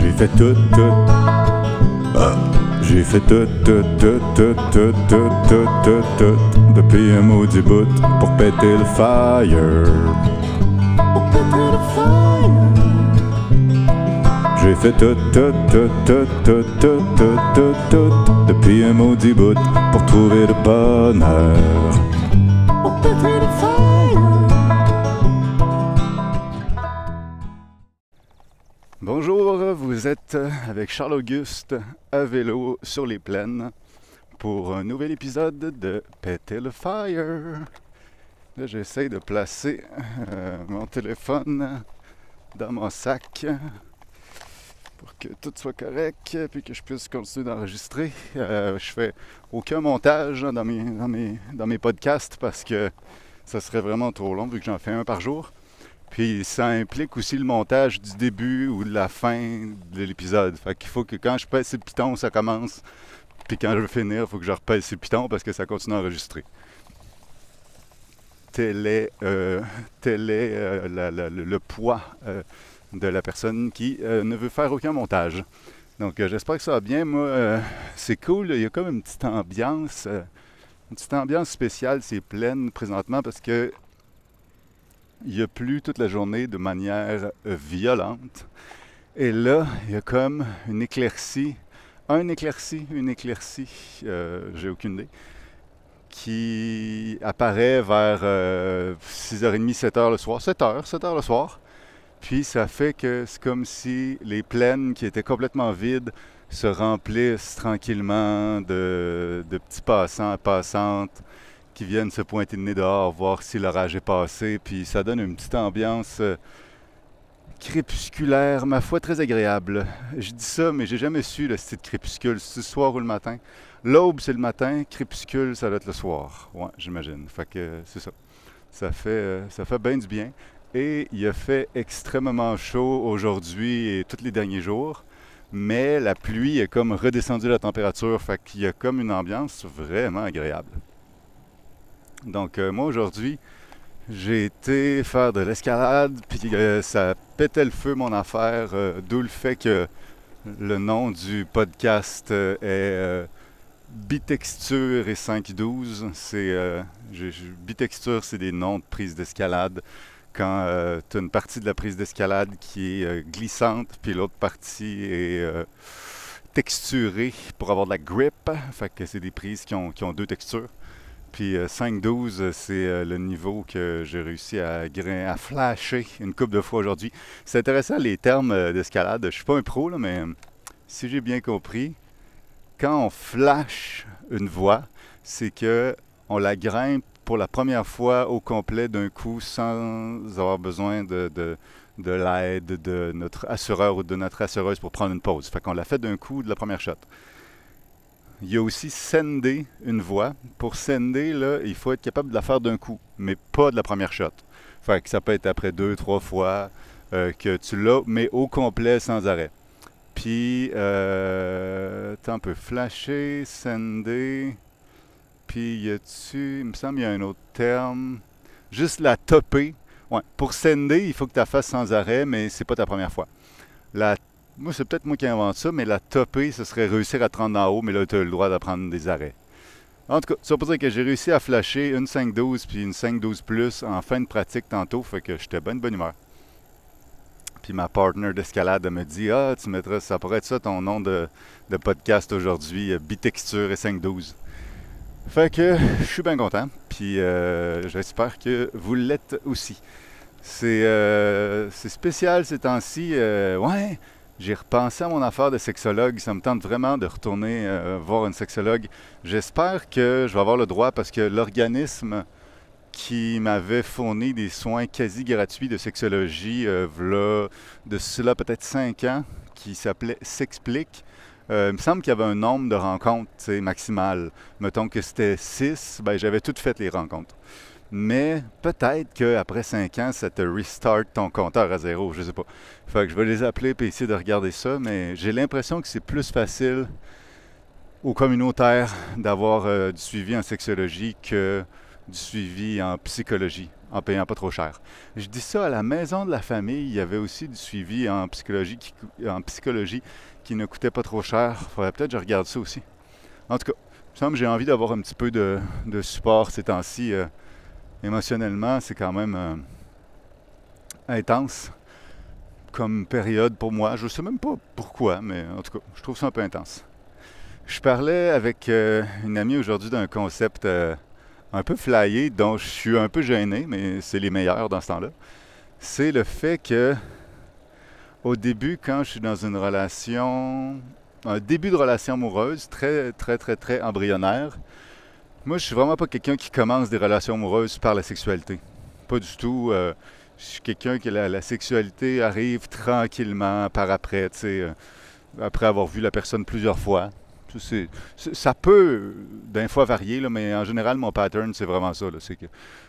J'ai fait tout, tout. Ah. J'ai fait tout, tout, tout, tout, tout, tout, tout, tout, tout, depuis un maudit bout pour péter le fire. Pour péter le fire. J'ai fait tout, tout, tout, tout, tout, tout, tout, tout, tout, depuis un maudit bout pour trouver le bonheur. Pour péter le fire. Bonjour, vous êtes avec Charles-Auguste à vélo sur les plaines pour un nouvel épisode de Péter le Fire. Là, j'essaie de placer euh, mon téléphone dans mon sac pour que tout soit correct puis que je puisse continuer d'enregistrer. Euh, je fais aucun montage dans, mes, dans, mes, dans mes podcasts parce que ça serait vraiment trop long vu que j'en fais un par jour. Puis ça implique aussi le montage du début ou de la fin de l'épisode. Fait qu'il faut que quand je pèse le piton, ça commence. Puis quand je veux finir, il faut que je repèse le piton parce que ça continue à enregistrer. Tel est, euh, est euh, le, poids euh, de la personne qui ne veut faire aucun montage. Donc j'espère que ça va bien. Moi, c'est cool. Il y a comme une petite ambiance. une petite ambiance spéciale, c'est pleine présentement parce que il a plu toute la journée de manière euh, violente. Et là, il y a comme une éclaircie, un éclaircie, une éclaircie, euh, j'ai aucune idée, qui apparaît vers 6h30, 7h le soir, 7h, 7h le soir. Puis ça fait que c'est comme si les plaines qui étaient complètement vides se remplissent tranquillement de, de petits passants, passantes, qui viennent se pointer le nez dehors, voir si l'orage est passé, puis ça donne une petite ambiance euh, crépusculaire, ma foi, très agréable. Je dis ça, mais j'ai jamais su le style crépuscule, c'est le soir ou le matin. L'aube, c'est le matin, crépuscule, ça doit être le soir. Ouais, j'imagine. Fait que c'est ça. Ça fait, euh, ça fait bien du bien. Et il a fait extrêmement chaud aujourd'hui et tous les derniers jours. Mais la pluie est comme redescendue la température, fait qu'il y a comme une ambiance vraiment agréable. Donc euh, moi aujourd'hui, j'ai été faire de l'escalade, puis euh, ça pétait le feu mon affaire, euh, d'où le fait que le nom du podcast est Bitexture et 512. C'est Bitexture, c'est des noms de prise d'escalade. Quand tu as une partie de la prise d'escalade qui est glissante, puis l'autre partie est texturée pour avoir de la grip. Fait que c'est des prises qui ont deux textures. Puis 5-12, euh, c'est euh, le niveau que j'ai réussi à, à flasher une couple de fois aujourd'hui. C'est intéressant les termes euh, d'escalade. Je suis pas un pro, là, mais si j'ai bien compris, quand on flash une voie, c'est que on la grimpe pour la première fois au complet d'un coup sans avoir besoin de, de, de l'aide de notre assureur ou de notre assureuse pour prendre une pause. Fait qu'on l'a fait d'un coup de la première shot. Il y a aussi sender une voix. Pour sender, là, il faut être capable de la faire d'un coup, mais pas de la première shot. Fait que ça peut être après deux, trois fois euh, que tu l'as, mais au complet, sans arrêt. Puis, euh, un peu flasher, sender. Puis, y a-tu, il me semble, il y a un autre terme. Juste la topper. Ouais, pour sender, il faut que tu la fasses sans arrêt, mais c'est pas ta première fois. La moi, c'est peut-être moi qui invente ça, mais la topper, ce serait réussir à te rendre en haut, mais là, tu as le droit d'apprendre des arrêts. En tout cas, ça veut dire que j'ai réussi à flasher une 5-12 puis une 5-12 plus en fin de pratique tantôt, fait que j'étais bonne bonne humeur. Puis ma partner d'escalade me dit Ah, tu mettras, ça pourrait être ça ton nom de, podcast aujourd'hui, euh, Bitexture et 5-12. Fait que je suis bien content, puis euh, j'espère que vous l'êtes aussi. C'est euh, spécial ces temps-ci. ouais, j'ai repensé à mon affaire de sexologue. Ça me tente vraiment de retourner euh, voir une sexologue. J'espère que je vais avoir le droit parce que l'organisme qui m'avait fourni des soins quasi gratuits de sexologie, euh, de cela peut-être cinq ans, qui s'appelait S'explique. Euh, il me semble qu'il y avait un nombre de rencontres maximal. Mettons que c'était six, ben, j'avais toutes fait les rencontres. Mais peut-être qu'après 5 ans, ça te restart ton compteur à zéro, je sais pas. Fait que je vais les appeler et essayer de regarder ça, mais j'ai l'impression que c'est plus facile aux communautaires d'avoir euh, du suivi en sexologie que du suivi en psychologie. en payant pas trop cher. Je dis ça à la maison de la famille. Il y avait aussi du suivi en psychologie qui, en psychologie qui ne coûtait pas trop cher. Faudrait peut-être que je regarde ça aussi. En tout cas, il me semble j'ai envie d'avoir un petit peu de, support ces temps-ci. Euh, émotionnellement, c'est quand même euh, intense comme période pour moi. Je ne sais même pas pourquoi, mais en tout cas, je trouve ça un peu intense. Je parlais avec euh, une amie aujourd'hui d'un concept un peu flyé, dont je suis un peu gêné, mais c'est les meilleurs dans ce temps-là. C'est le fait que, au début, quand je suis dans une relation, un début de relation amoureuse, très, très, très, très embryonnaire, moi, je suis vraiment pas quelqu'un qui commence des relations amoureuses par la sexualité. Pas du tout. Euh, je suis quelqu'un que la, sexualité arrive tranquillement par après, tu sais, euh, après avoir vu la personne plusieurs fois ça peut d'un fois varier, mais en général, mon pattern, c'est vraiment ça. C'est que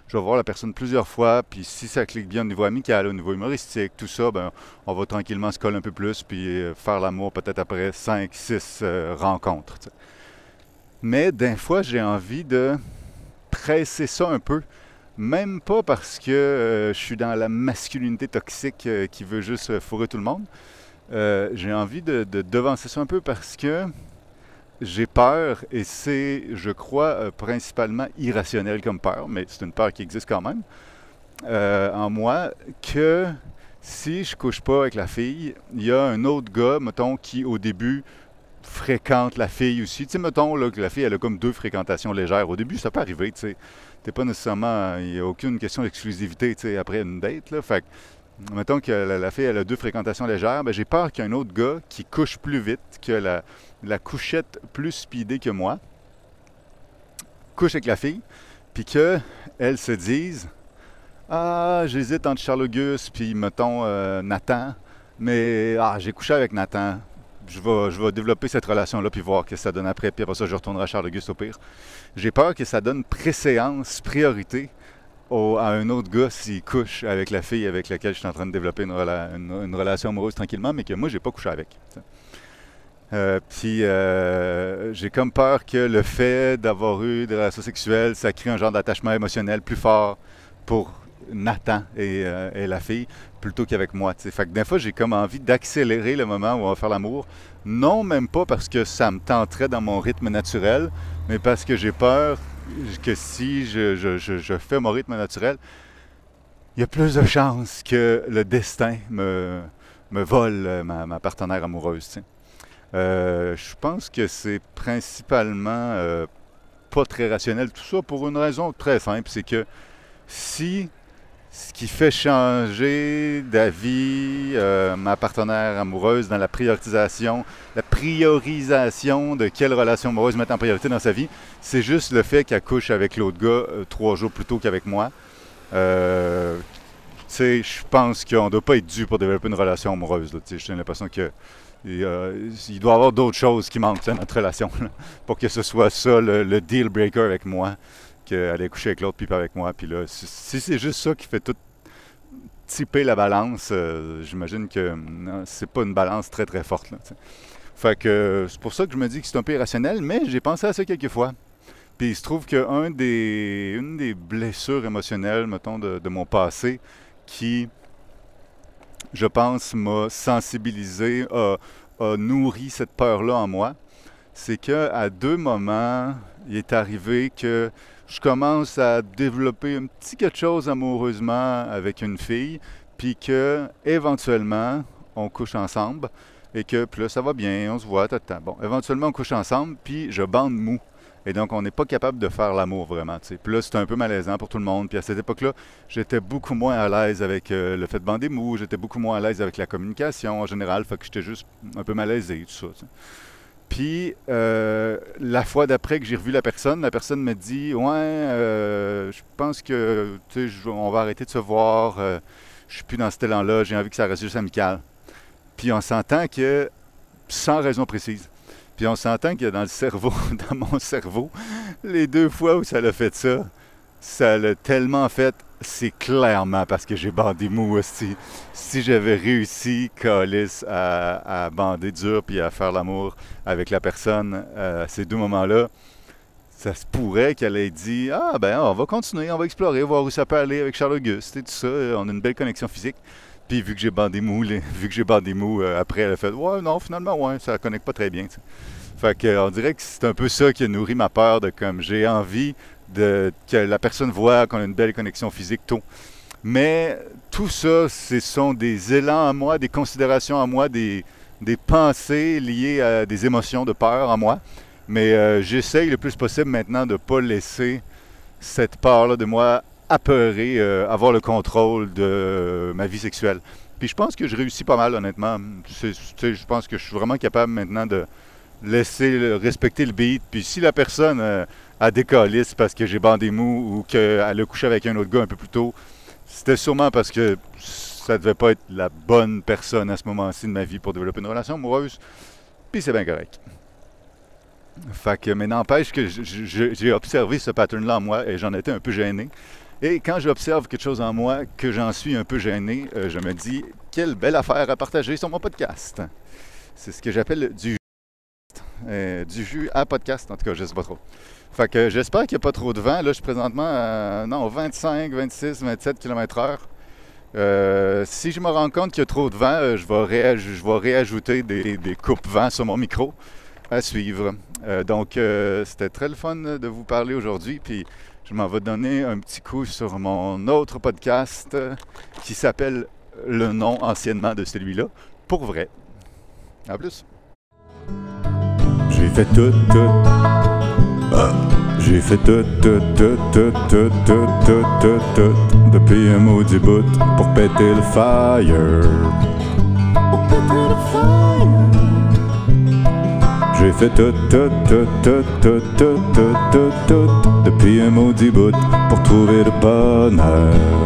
je vais voir la personne plusieurs fois, puis si ça clique bien au niveau amical, au niveau humoristique, tout ça, ben, on va tranquillement se coller un peu plus, puis euh, faire l'amour peut-être après 5, 6 euh, rencontres. Mais d'un fois, j'ai envie de presser ça un peu. Même pas parce que euh, je suis dans la masculinité toxique qui veut juste fourrer tout le monde. j'ai envie de, de devancer ça un peu parce que j'ai peur et c'est, je crois, euh, principalement irrationnel comme peur, mais c'est une peur qui existe quand même euh, en moi, que si je couche pas avec la fille, il y a un autre gars, mettons, qui au début fréquente la fille aussi. Tu sais, mettons que la fille, elle a comme deux fréquentations légères. Au début, ça peut arriver, tu sais. T'es pas nécessairement... Il n'y a aucune question d'exclusivité, tu sais, après une date, là. Fait que, mettons que la, fille, elle a deux fréquentations légères, ben j'ai peur qu'il y ait un autre gars qui couche plus vite que la la couchette plus speedée que moi, couche avec la fille, puis qu'elle se dise Ah, j'hésite entre Charles-Auguste puis, mettons, euh, Nathan, mais ah, j'ai couché avec Nathan. Je vais, développer cette relation-là puis voir ce que ça donne après, puis après ça, je retournerai à Charles-Auguste au pire. J'ai peur que ça donne préséance, priorité à un autre gars s'il couche avec la fille avec laquelle je suis en train de développer une, une relation amoureuse tranquillement, mais que moi, j'ai pas couché avec. Euh, puis euh, j'ai comme peur que le fait d'avoir eu des relations sexuelles, ça crée un genre d'attachement émotionnel plus fort pour Nathan et, euh, la fille plutôt qu'avec moi. T'sais. Fait que des fois, j'ai comme envie d'accélérer le moment où on va faire l'amour. Non, même pas parce que ça me tenterait dans mon rythme naturel, mais parce que j'ai peur que si je, fais mon rythme naturel, il y a plus de chances que le destin me, me vole ma, ma partenaire amoureuse. Euh, je pense que c'est principalement euh, pas très rationnel. Tout ça pour une raison très simple, c'est que si ce qui fait changer d'avis euh, ma partenaire amoureuse dans la priorisation, la priorisation de quelle relation amoureuse mettre en priorité dans sa vie, c'est juste le fait qu'elle couche avec l'autre gars trois jours plus tôt qu'avec moi. je pense qu'on ne doit pas être dû pour développer une relation amoureuse. J'ai l'impression que euh, il doit y avoir d'autres choses qui manquent dans notre relation pour que ce soit ça le, deal breaker avec moi, qu'aller coucher avec l'autre puis pas avec moi. Puis là, si, c'est juste ça qui fait tout typer la balance, euh, j'imagine que c'est pas une balance très très forte. fait que c'est pour ça que je me dis que c'est un peu irrationnel, mais j'ai pensé à ça quelques fois. Puis il se trouve qu'une des, une des blessures émotionnelles, mettons, de, de mon passé, qui je pense, m'a sensibilisé, a, nourri cette peur-là en moi, c'est qu'à deux moments, il est arrivé que je commence à développer un petit quelque chose amoureusement avec une fille, puis que éventuellement, on couche ensemble, et que puis là, ça va bien, on se voit, Bon, éventuellement, on couche ensemble, puis je bande mou. Et donc, on n'est pas capable de faire l'amour vraiment. T'sais. Puis là, c'était un peu malaisant pour tout le monde. Puis à cette époque-là, j'étais beaucoup moins à l'aise avec euh, le fait de bander mou. J'étais beaucoup moins à l'aise avec la communication en général. Fait que j'étais juste un peu malaisé, tout ça. Puis euh, la fois d'après que j'ai revu la personne, la personne me dit Ouais, euh, je pense que on va arrêter de se voir. je suis plus dans cet élan-là. J'ai envie que ça reste juste amical. Puis on s'entend que sans raison précise. Puis on s'entend a dans le cerveau, dans mon cerveau, les deux fois où ça l'a fait ça, ça l'a tellement fait, c'est clairement parce que j'ai bandé mou aussi. Si j'avais réussi, Calis, à, bander dur puis à faire l'amour avec la personne à ces deux moments-là, ça se pourrait qu'elle ait dit Ah, ben, on va continuer, on va explorer, voir où ça peut aller avec Charles Auguste et tout ça. On a une belle connexion physique. Puis, vu que j'ai bandé mou, vu que j'ai bandé mou, euh, après, elle a fait Ouais, non, finalement, ouais, ça connecte pas très bien. Fait que, on dirait que c'est un peu ça qui a nourri ma peur de comme j'ai envie de, que la personne voit qu'on a une belle connexion physique tôt. Mais tout ça, ce sont des élans à moi, des considérations à moi, des, pensées liées à des émotions de peur en moi. Mais euh, j'essaye le plus possible maintenant de ne pas laisser cette part-là de moi apeurer, euh, avoir le contrôle de ma vie sexuelle. Puis je pense que je réussis pas mal, honnêtement. je pense que je suis vraiment capable maintenant de laisser respecter le beat. Puis si la personne décollé, c'est parce que j'ai bandé mou ou qu'elle a couché avec un autre gars un peu plus tôt, c'était sûrement parce que ça devait pas être la bonne personne à ce moment-ci de ma vie pour développer une relation amoureuse. Puis c'est bien correct. Fait que, mais n'empêche que j'ai observé ce pattern-là en moi et j'en étais un peu gêné. Et quand j'observe quelque chose en moi que j'en suis un peu gêné, euh, je me dis quelle belle affaire à partager sur mon podcast. C'est ce que j'appelle du euh, du jus à podcast, en tout cas, je sais pas trop. Fait que j'espère qu'il n'y a pas trop de vent. Là, je suis présentement à non, 25, 26, 27 km/h. Si je me rends compte qu'il y a trop de vent, euh, je, vais réajouter des, des coupes vent sur mon micro à suivre. Euh, donc, c'était très le fun de vous parler aujourd'hui. Puis, je m'en vais donner un petit coup sur mon autre podcast qui s'appelle le nom anciennement de celui-là, pour vrai. À plus. J'ai fait tout, tout. J'ai fait tout, tout, tout, tout, tout, tout, tout, tout, tout, depuis un maudit bout pour péter le fire. Pour péter le fire. J'ai fait tout, tout, tout, tout, tout, tout, tout, tout, tout, depuis un maudit bout pour trouver le bonheur.